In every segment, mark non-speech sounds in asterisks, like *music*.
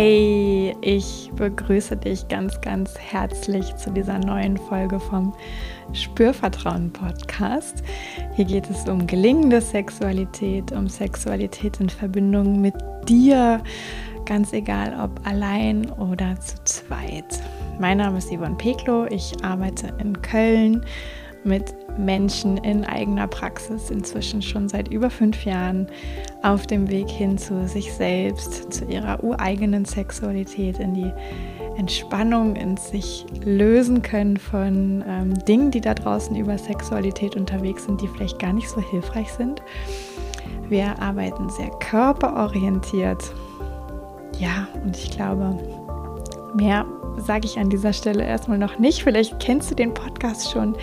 Hey, ich begrüße dich ganz, ganz herzlich zu dieser neuen Folge vom Spürvertrauen Podcast. Hier geht es um gelingende Sexualität, um Sexualität in Verbindung mit dir, ganz egal ob allein oder zu zweit. Mein Name ist Yvonne Peklo, ich arbeite in Köln mit Menschen in eigener Praxis inzwischen schon seit über fünf Jahren auf dem Weg hin zu sich selbst, zu ihrer ureigenen Sexualität, in die Entspannung, in sich lösen können von ähm, Dingen, die da draußen über Sexualität unterwegs sind, die vielleicht gar nicht so hilfreich sind. Wir arbeiten sehr körperorientiert. Ja, und ich glaube, mehr sage ich an dieser Stelle erstmal noch nicht. Vielleicht kennst du den Podcast schon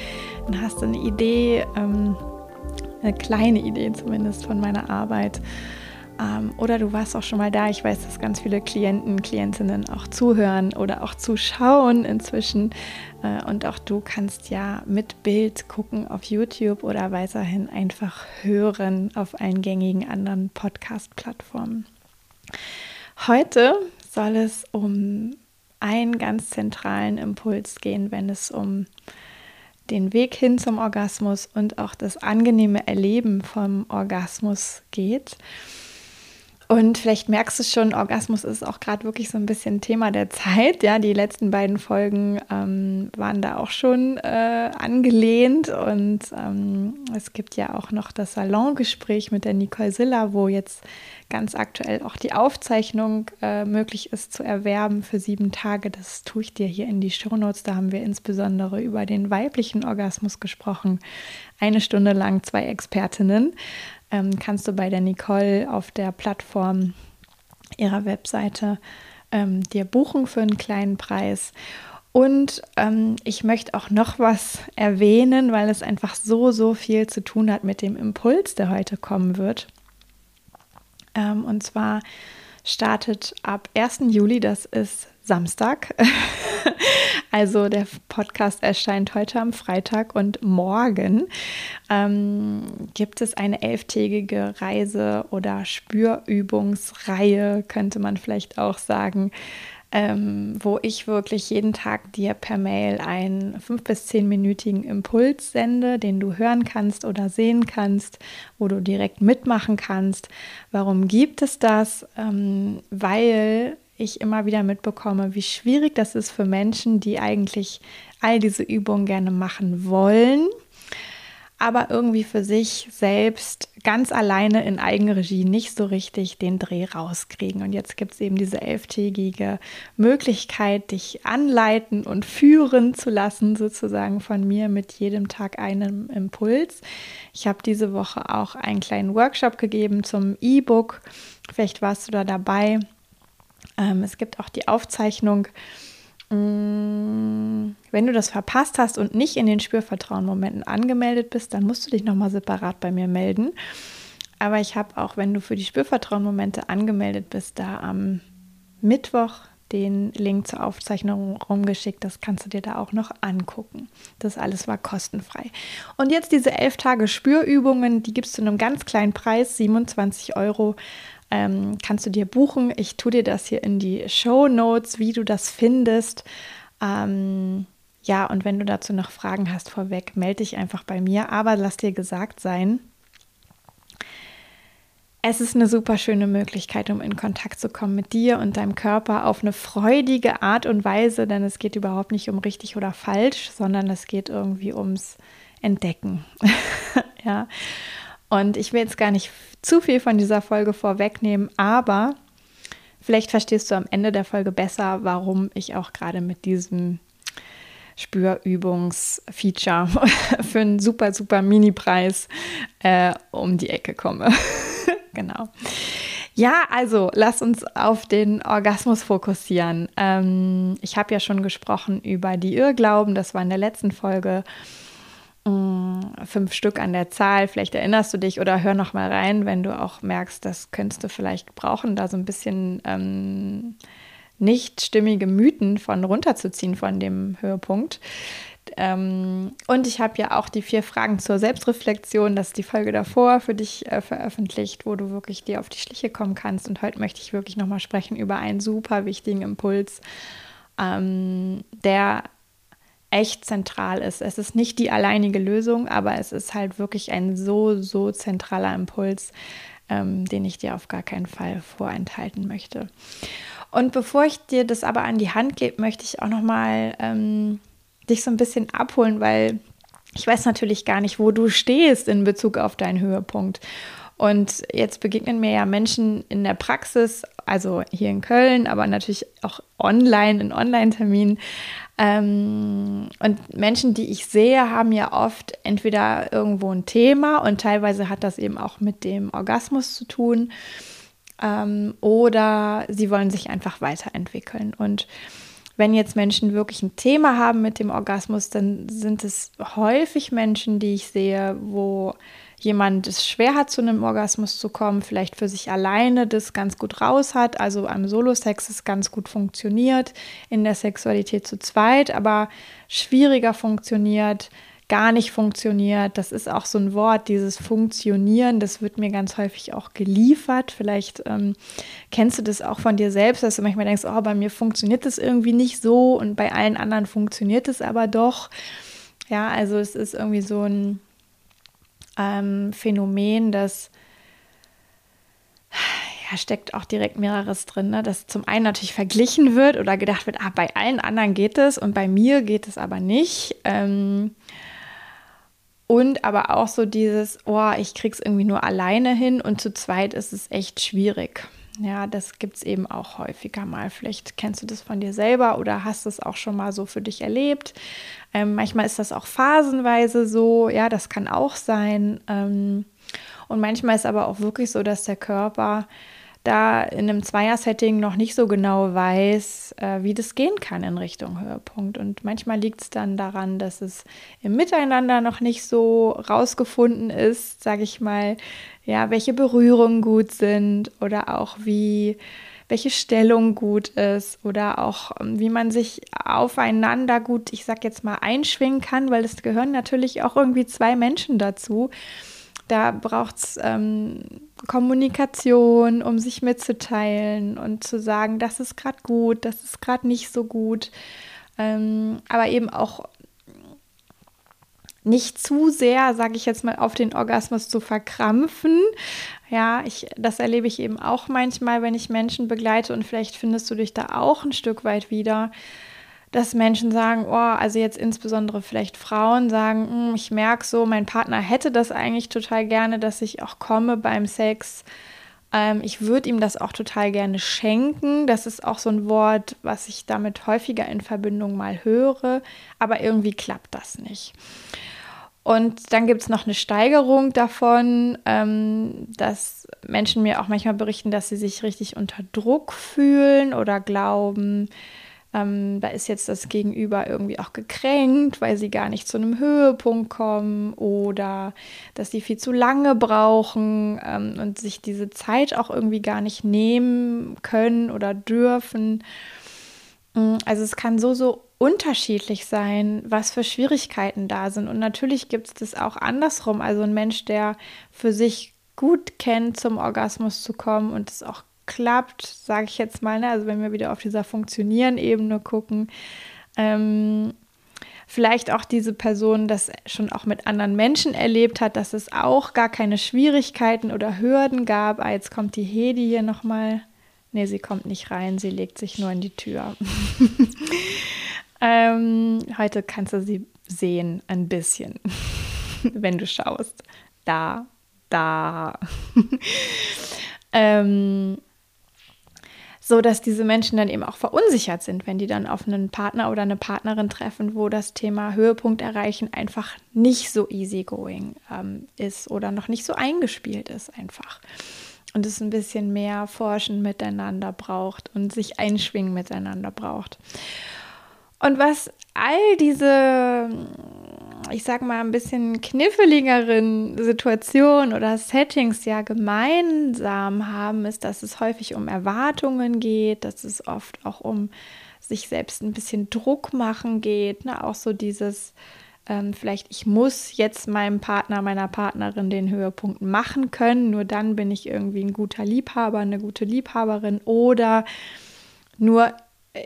und hast eine Idee, ähm, eine kleine Idee zumindest von meiner Arbeit. Ähm, oder du warst auch schon mal da. Ich weiß, dass ganz viele Klienten, Klientinnen auch zuhören oder auch zuschauen inzwischen. Äh, und auch du kannst ja mit Bild gucken auf YouTube oder weiterhin einfach hören auf allen gängigen anderen Podcast-Plattformen. Heute soll es um einen ganz zentralen Impuls gehen, wenn es um den Weg hin zum Orgasmus und auch das angenehme Erleben vom Orgasmus geht. Und vielleicht merkst du schon, Orgasmus ist auch gerade wirklich so ein bisschen Thema der Zeit. Ja, die letzten beiden Folgen ähm, waren da auch schon äh, angelehnt. Und ähm, es gibt ja auch noch das Salongespräch mit der Nicole Silla, wo jetzt ganz aktuell auch die Aufzeichnung äh, möglich ist zu erwerben für sieben Tage. Das tue ich dir hier in die Shownotes. Da haben wir insbesondere über den weiblichen Orgasmus gesprochen. Eine Stunde lang zwei Expertinnen ähm, kannst du bei der Nicole auf der Plattform ihrer Webseite ähm, dir buchen für einen kleinen Preis. Und ähm, ich möchte auch noch was erwähnen, weil es einfach so, so viel zu tun hat mit dem Impuls, der heute kommen wird. Ähm, und zwar startet ab 1. Juli, das ist Samstag. *laughs* *laughs* also der Podcast erscheint heute am Freitag und morgen ähm, gibt es eine elftägige Reise oder Spürübungsreihe, könnte man vielleicht auch sagen. Ähm, wo ich wirklich jeden Tag dir per Mail einen fünf bis zehnminütigen Impuls sende, den du hören kannst oder sehen kannst, wo du direkt mitmachen kannst. Warum gibt es das? Ähm, weil ich immer wieder mitbekomme, wie schwierig das ist für Menschen, die eigentlich all diese Übungen gerne machen wollen, aber irgendwie für sich selbst ganz alleine in Eigenregie nicht so richtig den Dreh rauskriegen. Und jetzt gibt es eben diese elftägige Möglichkeit, dich anleiten und führen zu lassen, sozusagen von mir mit jedem Tag einem Impuls. Ich habe diese Woche auch einen kleinen Workshop gegeben zum E-Book. Vielleicht warst du da dabei. Ähm, es gibt auch die Aufzeichnung. Mm, wenn du das verpasst hast und nicht in den Spürvertrauen-Momenten angemeldet bist, dann musst du dich nochmal separat bei mir melden. Aber ich habe auch, wenn du für die Spürvertrauen-Momente angemeldet bist, da am Mittwoch den Link zur Aufzeichnung rumgeschickt. Das kannst du dir da auch noch angucken. Das alles war kostenfrei. Und jetzt diese elf Tage Spürübungen, die gibt es zu einem ganz kleinen Preis, 27 Euro ähm, kannst du dir buchen. Ich tue dir das hier in die Show Notes, wie du das findest. Ähm, ja, und wenn du dazu noch Fragen hast vorweg, melde dich einfach bei mir. Aber lass dir gesagt sein, es ist eine super schöne Möglichkeit, um in Kontakt zu kommen mit dir und deinem Körper auf eine freudige Art und Weise, denn es geht überhaupt nicht um richtig oder falsch, sondern es geht irgendwie ums Entdecken. *laughs* ja. Und ich will jetzt gar nicht zu viel von dieser Folge vorwegnehmen, aber vielleicht verstehst du am Ende der Folge besser, warum ich auch gerade mit diesem Spürübungsfeature *laughs* für einen super, super Mini-Preis äh, um die Ecke komme. *laughs* genau. Ja, also lass uns auf den Orgasmus fokussieren. Ähm, ich habe ja schon gesprochen über die Irrglauben, das war in der letzten Folge. Mm, fünf Stück an der Zahl. Vielleicht erinnerst du dich oder hör noch mal rein, wenn du auch merkst, das könntest du vielleicht brauchen, da so ein bisschen ähm, nicht stimmige Mythen von runterzuziehen von dem Höhepunkt. Ähm, und ich habe ja auch die vier Fragen zur Selbstreflexion, das ist die Folge davor, für dich äh, veröffentlicht, wo du wirklich dir auf die Schliche kommen kannst. Und heute möchte ich wirklich nochmal sprechen über einen super wichtigen Impuls, ähm, der echt zentral ist. Es ist nicht die alleinige Lösung, aber es ist halt wirklich ein so, so zentraler Impuls, ähm, den ich dir auf gar keinen Fall vorenthalten möchte. Und bevor ich dir das aber an die Hand gebe, möchte ich auch noch mal ähm, dich so ein bisschen abholen, weil ich weiß natürlich gar nicht, wo du stehst in Bezug auf deinen Höhepunkt. Und jetzt begegnen mir ja Menschen in der Praxis, also hier in Köln, aber natürlich auch online, in Online-Terminen. Ähm, und Menschen, die ich sehe, haben ja oft entweder irgendwo ein Thema und teilweise hat das eben auch mit dem Orgasmus zu tun. Ähm, oder sie wollen sich einfach weiterentwickeln. Und wenn jetzt Menschen wirklich ein Thema haben mit dem Orgasmus, dann sind es häufig Menschen, die ich sehe, wo jemand es schwer hat, zu einem Orgasmus zu kommen, vielleicht für sich alleine das ganz gut raus hat, also am Solo-Sex es ganz gut funktioniert, in der Sexualität zu zweit, aber schwieriger funktioniert, gar nicht funktioniert. Das ist auch so ein Wort, dieses Funktionieren, das wird mir ganz häufig auch geliefert. Vielleicht ähm, kennst du das auch von dir selbst, dass du manchmal denkst, oh, bei mir funktioniert das irgendwie nicht so und bei allen anderen funktioniert es aber doch. Ja, also es ist irgendwie so ein ähm, Phänomen, das ja, steckt auch direkt mehreres drin, ne? dass zum einen natürlich verglichen wird oder gedacht wird, ah, bei allen anderen geht es und bei mir geht es aber nicht. Ähm, und aber auch so dieses, oh, ich krieg's irgendwie nur alleine hin und zu zweit ist es echt schwierig. Ja, das gibt es eben auch häufiger mal. Vielleicht kennst du das von dir selber oder hast es auch schon mal so für dich erlebt. Ähm, manchmal ist das auch phasenweise so, ja, das kann auch sein. Ähm, und manchmal ist aber auch wirklich so, dass der Körper da in einem Zweier-Setting noch nicht so genau weiß, äh, wie das gehen kann in Richtung Höhepunkt. Und manchmal liegt es dann daran, dass es im Miteinander noch nicht so rausgefunden ist, sage ich mal, ja, welche Berührungen gut sind oder auch wie welche Stellung gut ist oder auch ähm, wie man sich aufeinander gut, ich sag jetzt mal, einschwingen kann, weil es gehören natürlich auch irgendwie zwei Menschen dazu. Da braucht es ähm, Kommunikation, um sich mitzuteilen und zu sagen, das ist gerade gut, das ist gerade nicht so gut. Ähm, aber eben auch nicht zu sehr, sage ich jetzt mal, auf den Orgasmus zu verkrampfen. Ja, ich, das erlebe ich eben auch manchmal, wenn ich Menschen begleite und vielleicht findest du dich da auch ein Stück weit wieder, dass Menschen sagen, oh, also jetzt insbesondere vielleicht Frauen sagen, hm, ich merke so, mein Partner hätte das eigentlich total gerne, dass ich auch komme beim Sex. Ähm, ich würde ihm das auch total gerne schenken. Das ist auch so ein Wort, was ich damit häufiger in Verbindung mal höre, aber irgendwie klappt das nicht. Und dann gibt es noch eine Steigerung davon, ähm, dass Menschen mir auch manchmal berichten, dass sie sich richtig unter Druck fühlen oder glauben, ähm, da ist jetzt das Gegenüber irgendwie auch gekränkt, weil sie gar nicht zu einem Höhepunkt kommen oder dass sie viel zu lange brauchen ähm, und sich diese Zeit auch irgendwie gar nicht nehmen können oder dürfen. Mm, also es kann so, so unterschiedlich sein, was für Schwierigkeiten da sind. Und natürlich gibt es das auch andersrum. Also ein Mensch, der für sich gut kennt, zum Orgasmus zu kommen und es auch klappt, sage ich jetzt mal, ne? also wenn wir wieder auf dieser Funktionieren-Ebene gucken, ähm, vielleicht auch diese Person das schon auch mit anderen Menschen erlebt hat, dass es auch gar keine Schwierigkeiten oder Hürden gab. Ah, jetzt kommt die Hedi hier nochmal. Nee, sie kommt nicht rein, sie legt sich nur in die Tür. *laughs* ähm, heute kannst du sie sehen, ein bisschen, *laughs* wenn du schaust. Da, da. *laughs* ähm, so dass diese Menschen dann eben auch verunsichert sind, wenn die dann auf einen Partner oder eine Partnerin treffen, wo das Thema Höhepunkt erreichen einfach nicht so easygoing ähm, ist oder noch nicht so eingespielt ist einfach. Und es ein bisschen mehr Forschen miteinander braucht und sich einschwingen miteinander braucht. Und was all diese ich sag mal, ein bisschen kniffligeren Situationen oder Settings ja gemeinsam haben, ist, dass es häufig um Erwartungen geht, dass es oft auch um sich selbst ein bisschen Druck machen geht, ne? auch so dieses, ähm, vielleicht ich muss jetzt meinem Partner, meiner Partnerin den Höhepunkt machen können, nur dann bin ich irgendwie ein guter Liebhaber, eine gute Liebhaberin oder nur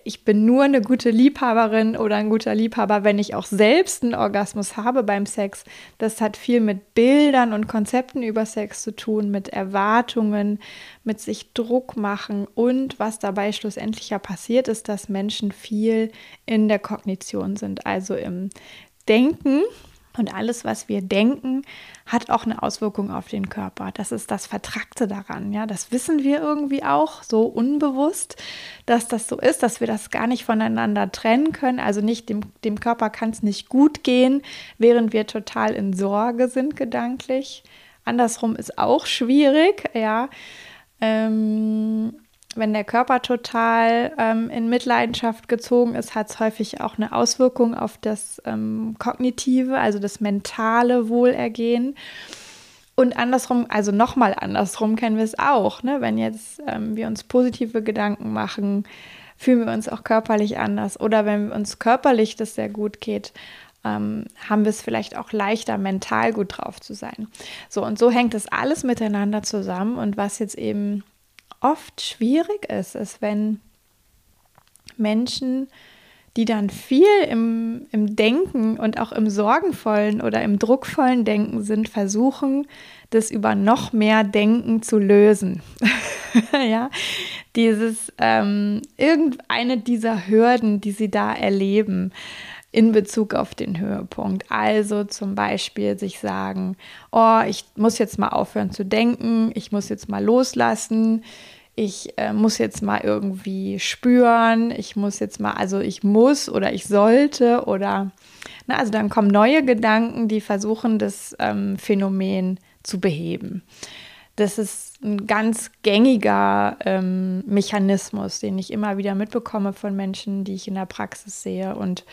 ich bin nur eine gute Liebhaberin oder ein guter Liebhaber, wenn ich auch selbst einen Orgasmus habe beim Sex. Das hat viel mit Bildern und Konzepten über Sex zu tun, mit Erwartungen, mit sich Druck machen und was dabei schlussendlich ja passiert ist, dass Menschen viel in der Kognition sind, also im Denken und alles, was wir denken, hat auch eine Auswirkung auf den Körper. Das ist das Vertrackte daran. Ja, das wissen wir irgendwie auch so unbewusst, dass das so ist, dass wir das gar nicht voneinander trennen können. Also nicht dem, dem Körper kann es nicht gut gehen, während wir total in Sorge sind gedanklich. Andersrum ist auch schwierig. Ja. Ähm, wenn der Körper total ähm, in Mitleidenschaft gezogen ist, hat es häufig auch eine Auswirkung auf das ähm, kognitive, also das mentale Wohlergehen. Und andersrum, also nochmal andersrum kennen wir es auch. Ne? Wenn jetzt ähm, wir uns positive Gedanken machen, fühlen wir uns auch körperlich anders. Oder wenn uns körperlich das sehr gut geht, ähm, haben wir es vielleicht auch leichter, mental gut drauf zu sein. So, und so hängt das alles miteinander zusammen. Und was jetzt eben oft schwierig ist, ist, wenn Menschen, die dann viel im, im Denken und auch im sorgenvollen oder im druckvollen Denken sind, versuchen, das über noch mehr Denken zu lösen. *laughs* ja, dieses ähm, irgendeine dieser Hürden, die sie da erleben, in Bezug auf den Höhepunkt. Also zum Beispiel sich sagen, oh, ich muss jetzt mal aufhören zu denken, ich muss jetzt mal loslassen, ich äh, muss jetzt mal irgendwie spüren, ich muss jetzt mal, also ich muss oder ich sollte oder, na, also dann kommen neue Gedanken, die versuchen, das ähm, Phänomen zu beheben. Das ist ein ganz gängiger ähm, Mechanismus, den ich immer wieder mitbekomme von Menschen, die ich in der Praxis sehe. Und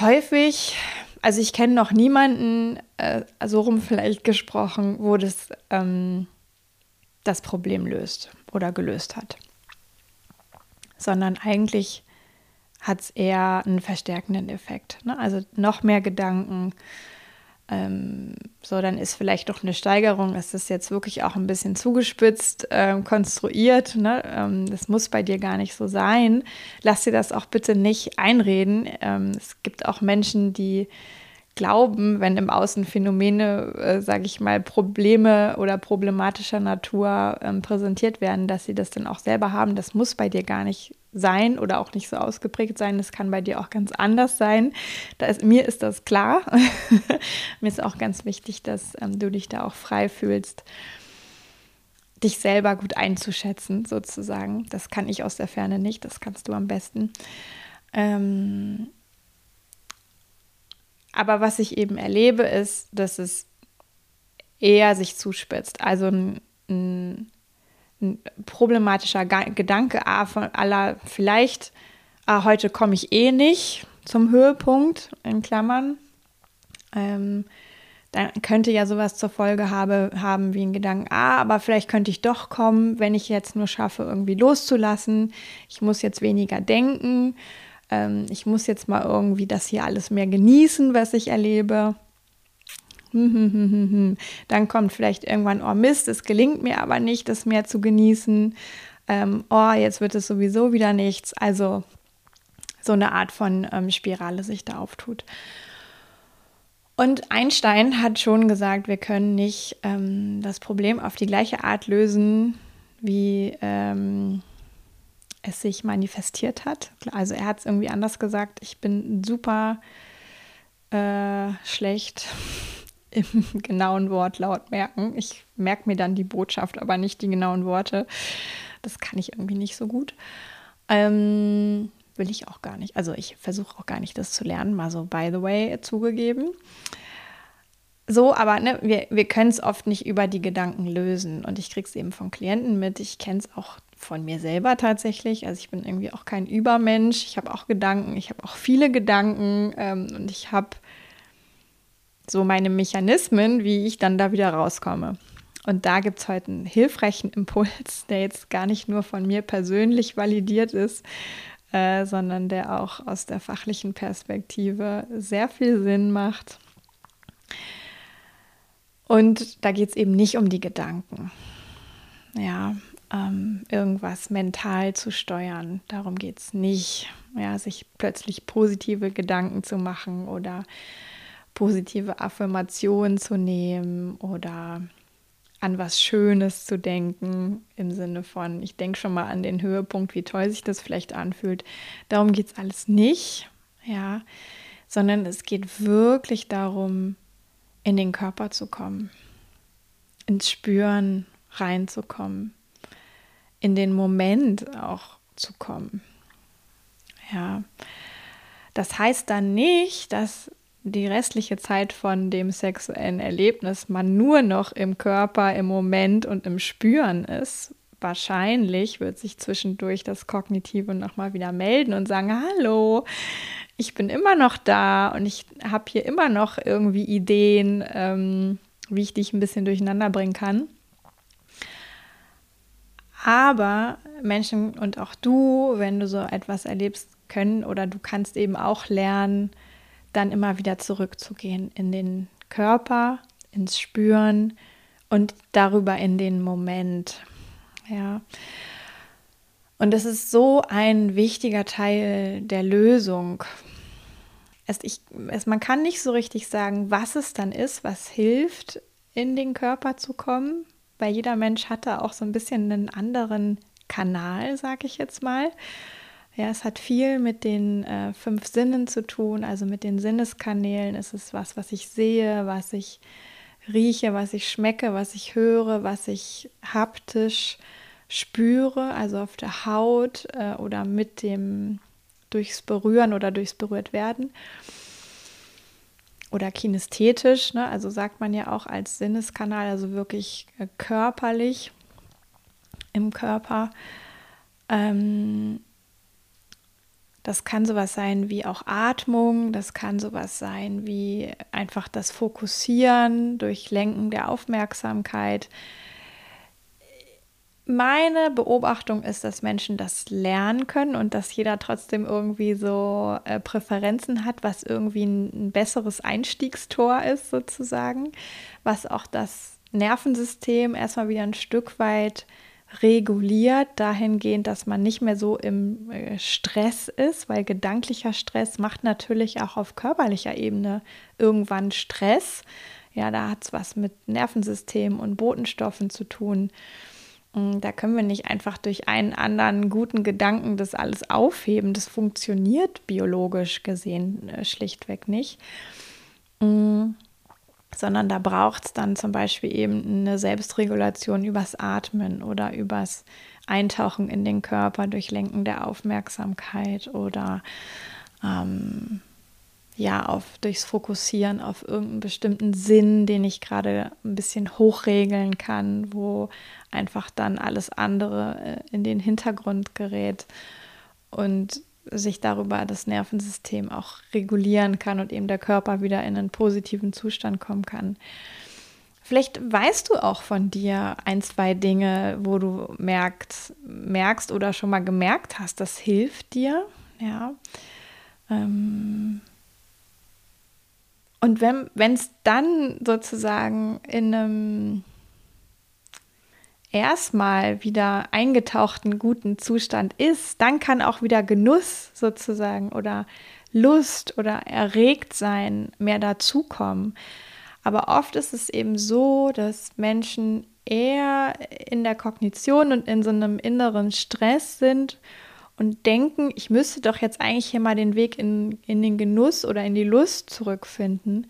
häufig, also ich kenne noch niemanden, äh, so rum vielleicht gesprochen, wo das ähm, das Problem löst oder gelöst hat, sondern eigentlich hat es eher einen verstärkenden Effekt. Ne? Also noch mehr Gedanken. Ähm, so, dann ist vielleicht doch eine Steigerung. Es ist jetzt wirklich auch ein bisschen zugespitzt äh, konstruiert. Ne? Ähm, das muss bei dir gar nicht so sein. Lass dir das auch bitte nicht einreden. Ähm, es gibt auch Menschen, die glauben, wenn im Außen Phänomene, äh, sage ich mal, Probleme oder problematischer Natur ähm, präsentiert werden, dass sie das dann auch selber haben. Das muss bei dir gar nicht sein oder auch nicht so ausgeprägt sein. Das kann bei dir auch ganz anders sein. Da ist, mir ist das klar. *laughs* mir ist auch ganz wichtig, dass ähm, du dich da auch frei fühlst, dich selber gut einzuschätzen, sozusagen. Das kann ich aus der Ferne nicht. Das kannst du am besten. Ähm, aber was ich eben erlebe, ist, dass es eher sich zuspitzt. Also ein, ein, problematischer Gedanke ah, von aller, vielleicht, ah, heute komme ich eh nicht zum Höhepunkt, in Klammern. Ähm, dann könnte ja sowas zur Folge habe, haben wie ein Gedanken, ah, aber vielleicht könnte ich doch kommen, wenn ich jetzt nur schaffe, irgendwie loszulassen. Ich muss jetzt weniger denken ähm, ich muss jetzt mal irgendwie das hier alles mehr genießen, was ich erlebe. Dann kommt vielleicht irgendwann, oh Mist, es gelingt mir aber nicht, das mehr zu genießen. Ähm, oh, jetzt wird es sowieso wieder nichts. Also so eine Art von ähm, Spirale sich da auftut. Und Einstein hat schon gesagt, wir können nicht ähm, das Problem auf die gleiche Art lösen wie ähm, es sich manifestiert hat. Also er hat es irgendwie anders gesagt. Ich bin super äh, schlecht im *laughs* genauen Wortlaut merken. Ich merke mir dann die Botschaft, aber nicht die genauen Worte. Das kann ich irgendwie nicht so gut. Ähm, will ich auch gar nicht. Also ich versuche auch gar nicht, das zu lernen, mal so by the way zugegeben. So, aber ne, wir, wir können es oft nicht über die Gedanken lösen. Und ich kriege es eben von Klienten mit. Ich kenne es auch von mir selber tatsächlich. Also ich bin irgendwie auch kein Übermensch. Ich habe auch Gedanken, ich habe auch viele Gedanken ähm, und ich habe so meine Mechanismen, wie ich dann da wieder rauskomme. Und da gibt es heute einen hilfreichen *laughs* Impuls, der jetzt gar nicht nur von mir persönlich validiert ist, äh, sondern der auch aus der fachlichen Perspektive sehr viel Sinn macht. Und da geht es eben nicht um die Gedanken. Ja, ähm, irgendwas mental zu steuern. Darum geht es nicht. Ja, sich plötzlich positive Gedanken zu machen oder positive Affirmationen zu nehmen oder an was Schönes zu denken, im Sinne von, ich denke schon mal an den Höhepunkt, wie toll sich das vielleicht anfühlt. Darum geht es alles nicht, ja, sondern es geht wirklich darum, in den Körper zu kommen, ins Spüren reinzukommen, in den Moment auch zu kommen. Ja, das heißt dann nicht, dass die restliche Zeit von dem sexuellen Erlebnis man nur noch im Körper, im Moment und im Spüren ist, wahrscheinlich wird sich zwischendurch das Kognitive nochmal wieder melden und sagen, hallo, ich bin immer noch da und ich habe hier immer noch irgendwie Ideen, ähm, wie ich dich ein bisschen durcheinander bringen kann. Aber Menschen und auch du, wenn du so etwas erlebst, können oder du kannst eben auch lernen, dann immer wieder zurückzugehen in den Körper, ins Spüren und darüber in den Moment. Ja. Und es ist so ein wichtiger Teil der Lösung. Es, ich, es, man kann nicht so richtig sagen, was es dann ist, was hilft, in den Körper zu kommen, weil jeder Mensch hat da auch so ein bisschen einen anderen Kanal, sage ich jetzt mal. Ja, es hat viel mit den äh, fünf Sinnen zu tun, also mit den Sinneskanälen. Es ist was, was ich sehe, was ich rieche, was ich schmecke, was ich höre, was ich haptisch spüre, also auf der Haut äh, oder mit dem durchs Berühren oder durchs Berührtwerden. Oder kinästhetisch, ne? also sagt man ja auch als Sinneskanal, also wirklich äh, körperlich im Körper. Ähm, das kann sowas sein wie auch Atmung, das kann sowas sein wie einfach das Fokussieren durch Lenken der Aufmerksamkeit. Meine Beobachtung ist, dass Menschen das lernen können und dass jeder trotzdem irgendwie so äh, Präferenzen hat, was irgendwie ein, ein besseres Einstiegstor ist sozusagen, was auch das Nervensystem erstmal wieder ein Stück weit reguliert dahingehend, dass man nicht mehr so im äh, Stress ist, weil gedanklicher Stress macht natürlich auch auf körperlicher Ebene irgendwann Stress. Ja, da hat es was mit Nervensystem und Botenstoffen zu tun. Mm, da können wir nicht einfach durch einen anderen guten Gedanken das alles aufheben. Das funktioniert biologisch gesehen äh, schlichtweg nicht. Sondern da braucht es dann zum Beispiel eben eine Selbstregulation übers Atmen oder übers Eintauchen in den Körper durch Lenken der Aufmerksamkeit oder ähm, ja, auf, durchs Fokussieren auf irgendeinen bestimmten Sinn, den ich gerade ein bisschen hochregeln kann, wo einfach dann alles andere äh, in den Hintergrund gerät. Und sich darüber das Nervensystem auch regulieren kann und eben der Körper wieder in einen positiven Zustand kommen kann. Vielleicht weißt du auch von dir ein, zwei Dinge, wo du merkst, merkst oder schon mal gemerkt hast, das hilft dir. Ja. Ähm und wenn es dann sozusagen in einem erstmal wieder eingetauchten guten Zustand ist, dann kann auch wieder Genuss sozusagen oder Lust oder erregt sein mehr dazukommen. Aber oft ist es eben so, dass Menschen eher in der Kognition und in so einem inneren Stress sind und denken, ich müsste doch jetzt eigentlich hier mal den Weg in, in den Genuss oder in die Lust zurückfinden.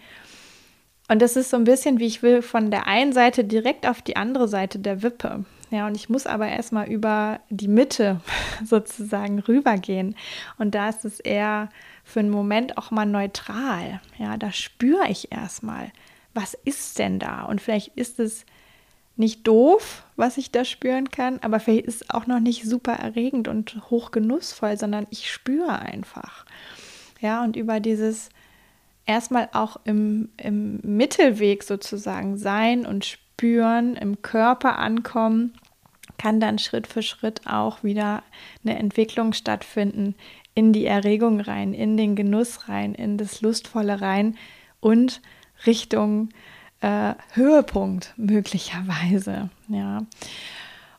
Und das ist so ein bisschen, wie ich will, von der einen Seite direkt auf die andere Seite der Wippe. Ja, und ich muss aber erstmal über die Mitte *laughs* sozusagen rübergehen. Und da ist es eher für einen Moment auch mal neutral. Ja, da spüre ich erstmal, was ist denn da? Und vielleicht ist es nicht doof, was ich da spüren kann, aber vielleicht ist es auch noch nicht super erregend und hochgenussvoll, sondern ich spüre einfach. Ja, und über dieses erstmal auch im, im Mittelweg sozusagen sein und Spüren im Körper ankommen, kann dann Schritt für Schritt auch wieder eine Entwicklung stattfinden in die Erregung rein, in den Genuss rein, in das Lustvolle rein und Richtung äh, Höhepunkt möglicherweise. Ja.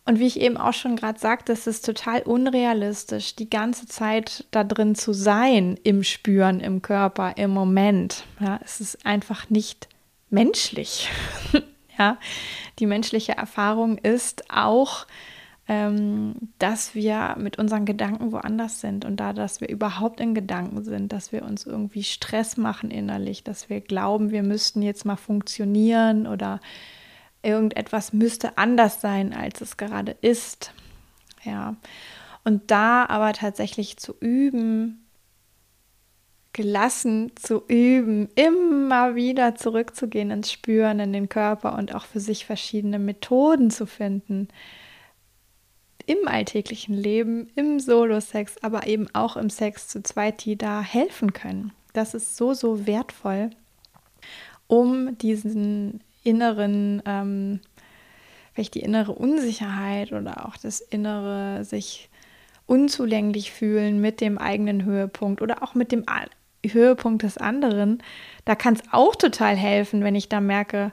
Und wie ich eben auch schon gerade sagte, es ist total unrealistisch, die ganze Zeit da drin zu sein, im Spüren, im Körper, im Moment. Ja, es ist einfach nicht menschlich. *laughs* ja, die menschliche Erfahrung ist auch, ähm, dass wir mit unseren Gedanken woanders sind und da, dass wir überhaupt in Gedanken sind, dass wir uns irgendwie Stress machen innerlich, dass wir glauben, wir müssten jetzt mal funktionieren oder irgendetwas müsste anders sein, als es gerade ist. Ja. Und da aber tatsächlich zu üben, gelassen zu üben, immer wieder zurückzugehen ins Spüren, in den Körper und auch für sich verschiedene Methoden zu finden. Im alltäglichen Leben, im Solo-Sex, aber eben auch im Sex zu zweit, die da helfen können. Das ist so, so wertvoll, um diesen inneren, ähm, vielleicht die innere Unsicherheit oder auch das innere sich unzulänglich fühlen mit dem eigenen Höhepunkt oder auch mit dem Höhepunkt des anderen. Da kann es auch total helfen, wenn ich da merke,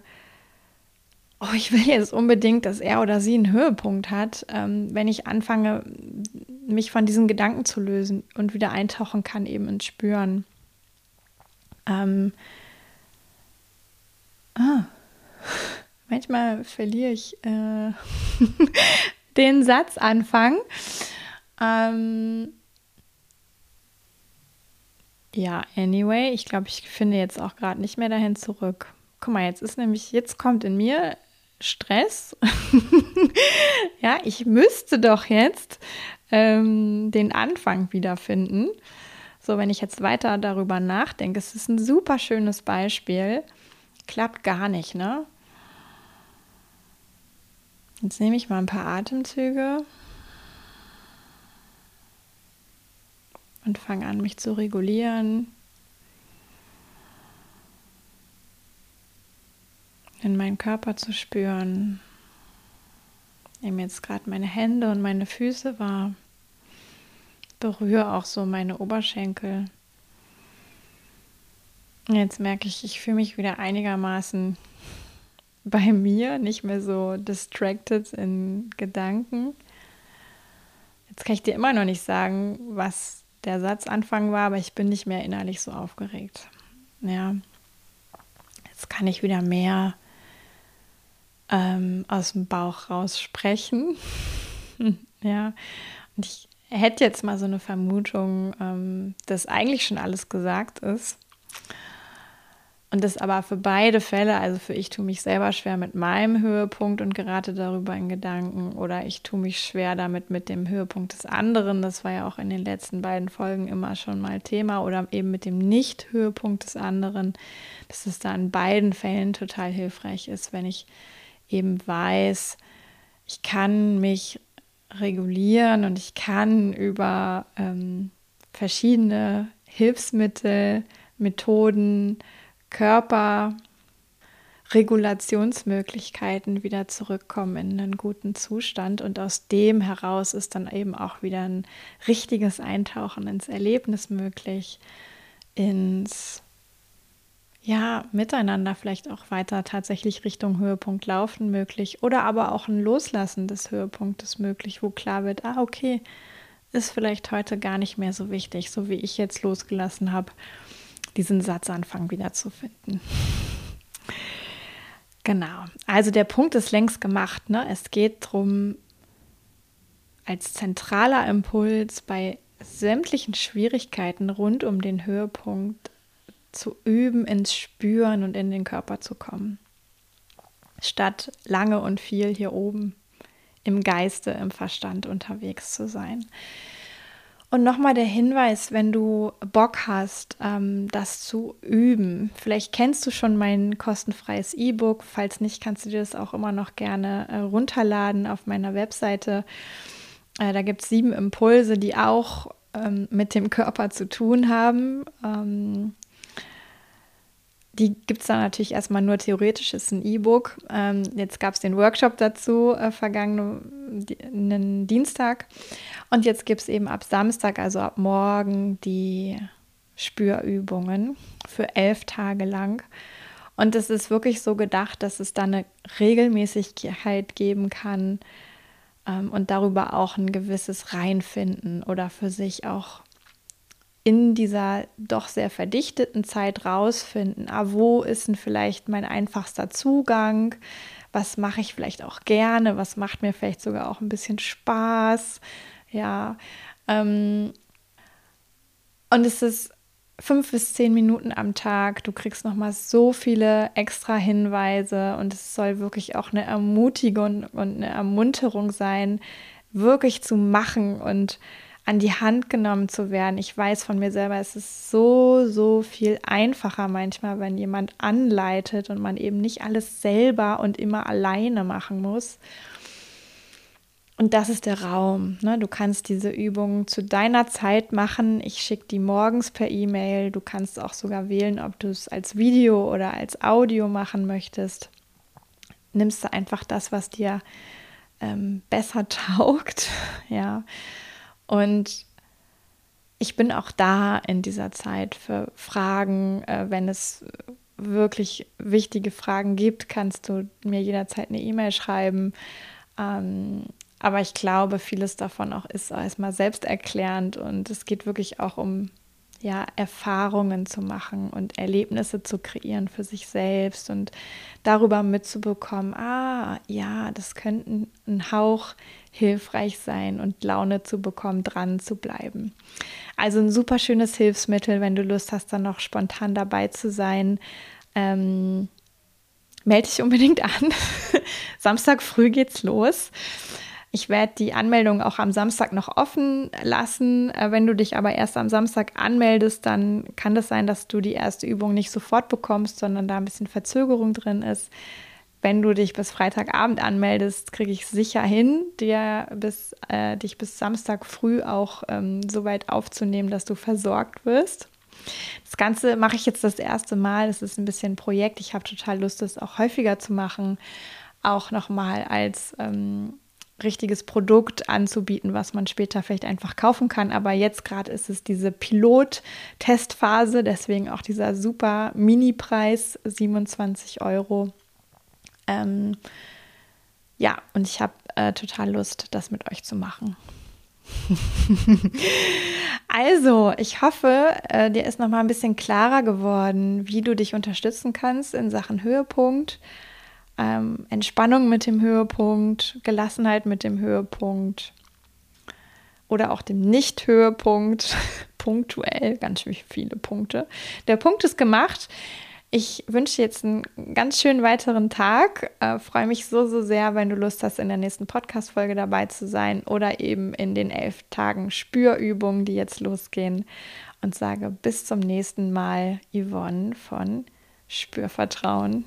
oh, ich will jetzt unbedingt, dass er oder sie einen Höhepunkt hat, ähm, wenn ich anfange, mich von diesen Gedanken zu lösen und wieder eintauchen kann, eben ins Spüren. Ähm, ah, manchmal verliere ich äh, *laughs* den Satzanfang. Ähm, ja, anyway, ich glaube, ich finde jetzt auch gerade nicht mehr dahin zurück. Guck mal, jetzt ist nämlich, jetzt kommt in mir Stress. *laughs* ja, ich müsste doch jetzt ähm, den Anfang wiederfinden. So, wenn ich jetzt weiter darüber nachdenke, es ist ein super schönes Beispiel. Klappt gar nicht, ne? Jetzt nehme ich mal ein paar Atemzüge und fange an, mich zu regulieren. In meinen Körper zu spüren. Nehme jetzt gerade meine Hände und meine Füße wahr. Berühre auch so meine Oberschenkel. Jetzt merke ich, ich fühle mich wieder einigermaßen bei mir, nicht mehr so distracted in Gedanken. Jetzt kann ich dir immer noch nicht sagen, was der Satzanfang war, aber ich bin nicht mehr innerlich so aufgeregt. Ja, jetzt kann ich wieder mehr ähm, aus dem Bauch raus sprechen. *laughs* ja, und ich hätte jetzt mal so eine Vermutung, ähm, dass eigentlich schon alles gesagt ist. Und das aber für beide Fälle, also für ich tue mich selber schwer mit meinem Höhepunkt und gerate darüber in Gedanken oder ich tue mich schwer damit mit dem Höhepunkt des anderen. Das war ja auch in den letzten beiden Folgen immer schon mal Thema oder eben mit dem Nicht-Höhepunkt des anderen, dass es da in beiden Fällen total hilfreich ist, wenn ich eben weiß, ich kann mich regulieren und ich kann über ähm, verschiedene Hilfsmittel, Methoden, Körperregulationsmöglichkeiten wieder zurückkommen in einen guten Zustand. Und aus dem heraus ist dann eben auch wieder ein richtiges Eintauchen ins Erlebnis möglich, ins ja, miteinander vielleicht auch weiter tatsächlich Richtung Höhepunkt laufen möglich oder aber auch ein Loslassen des Höhepunktes möglich, wo klar wird, ah, okay, ist vielleicht heute gar nicht mehr so wichtig, so wie ich jetzt losgelassen habe diesen Satzanfang wiederzufinden. Genau, also der Punkt ist längst gemacht. Ne? Es geht darum, als zentraler Impuls bei sämtlichen Schwierigkeiten rund um den Höhepunkt zu üben, ins Spüren und in den Körper zu kommen. Statt lange und viel hier oben im Geiste, im Verstand unterwegs zu sein. Und nochmal der Hinweis, wenn du Bock hast, ähm, das zu üben. Vielleicht kennst du schon mein kostenfreies E-Book. Falls nicht, kannst du dir das auch immer noch gerne äh, runterladen auf meiner Webseite. Äh, da gibt es sieben Impulse, die auch ähm, mit dem Körper zu tun haben. Ähm, die gibt es dann natürlich erstmal nur theoretisch, ist ein E-Book. Ähm, jetzt gab es den Workshop dazu, äh, vergangenen Dienstag. Und jetzt gibt es eben ab Samstag, also ab morgen, die Spürübungen für elf Tage lang. Und es ist wirklich so gedacht, dass es da eine Regelmäßigkeit geben kann ähm, und darüber auch ein gewisses Reinfinden oder für sich auch in dieser doch sehr verdichteten Zeit rausfinden, ah, wo ist denn vielleicht mein einfachster Zugang, was mache ich vielleicht auch gerne, was macht mir vielleicht sogar auch ein bisschen Spaß, ja. Ähm, und es ist fünf bis zehn Minuten am Tag. Du kriegst noch mal so viele extra Hinweise und es soll wirklich auch eine Ermutigung und eine Ermunterung sein, wirklich zu machen und an die Hand genommen zu werden. Ich weiß von mir selber, es ist so, so viel einfacher manchmal, wenn jemand anleitet und man eben nicht alles selber und immer alleine machen muss. Und das ist der Raum. Ne? Du kannst diese Übungen zu deiner Zeit machen. Ich schicke die morgens per E-Mail. Du kannst auch sogar wählen, ob du es als Video oder als Audio machen möchtest. Nimmst du einfach das, was dir ähm, besser *laughs* taugt. ja. Und ich bin auch da in dieser Zeit für Fragen. Äh, wenn es wirklich wichtige Fragen gibt, kannst du mir jederzeit eine E-Mail schreiben. Ähm, aber ich glaube, vieles davon auch ist erstmal selbsterklärend und es geht wirklich auch um ja, Erfahrungen zu machen und Erlebnisse zu kreieren für sich selbst und darüber mitzubekommen, ah, ja, das könnte ein Hauch hilfreich sein und Laune zu bekommen, dran zu bleiben. Also ein super schönes Hilfsmittel, wenn du Lust hast, dann noch spontan dabei zu sein. Ähm, melde dich unbedingt an. *laughs* Samstag früh geht's los. Ich werde die Anmeldung auch am Samstag noch offen lassen. Äh, wenn du dich aber erst am Samstag anmeldest, dann kann das sein, dass du die erste Übung nicht sofort bekommst, sondern da ein bisschen Verzögerung drin ist. Wenn du dich bis Freitagabend anmeldest, kriege ich sicher hin, dir bis, äh, dich bis Samstag früh auch ähm, so weit aufzunehmen, dass du versorgt wirst. Das Ganze mache ich jetzt das erste Mal. Es ist ein bisschen ein Projekt. Ich habe total Lust, das auch häufiger zu machen. Auch nochmal als ähm, richtiges Produkt anzubieten, was man später vielleicht einfach kaufen kann. Aber jetzt gerade ist es diese Pilot-Testphase, deswegen auch dieser super Mini-Preis, 27 Euro. Ähm, ja, und ich habe äh, total Lust, das mit euch zu machen. *laughs* also, ich hoffe, äh, dir ist noch mal ein bisschen klarer geworden, wie du dich unterstützen kannst in Sachen Höhepunkt ähm, Entspannung mit dem Höhepunkt, Gelassenheit mit dem Höhepunkt oder auch dem Nicht-Höhepunkt, *laughs* punktuell, ganz viele Punkte. Der Punkt ist gemacht. Ich wünsche jetzt einen ganz schönen weiteren Tag. Äh, Freue mich so, so sehr, wenn du Lust hast, in der nächsten Podcast-Folge dabei zu sein oder eben in den elf Tagen Spürübungen, die jetzt losgehen. Und sage bis zum nächsten Mal, Yvonne von Spürvertrauen.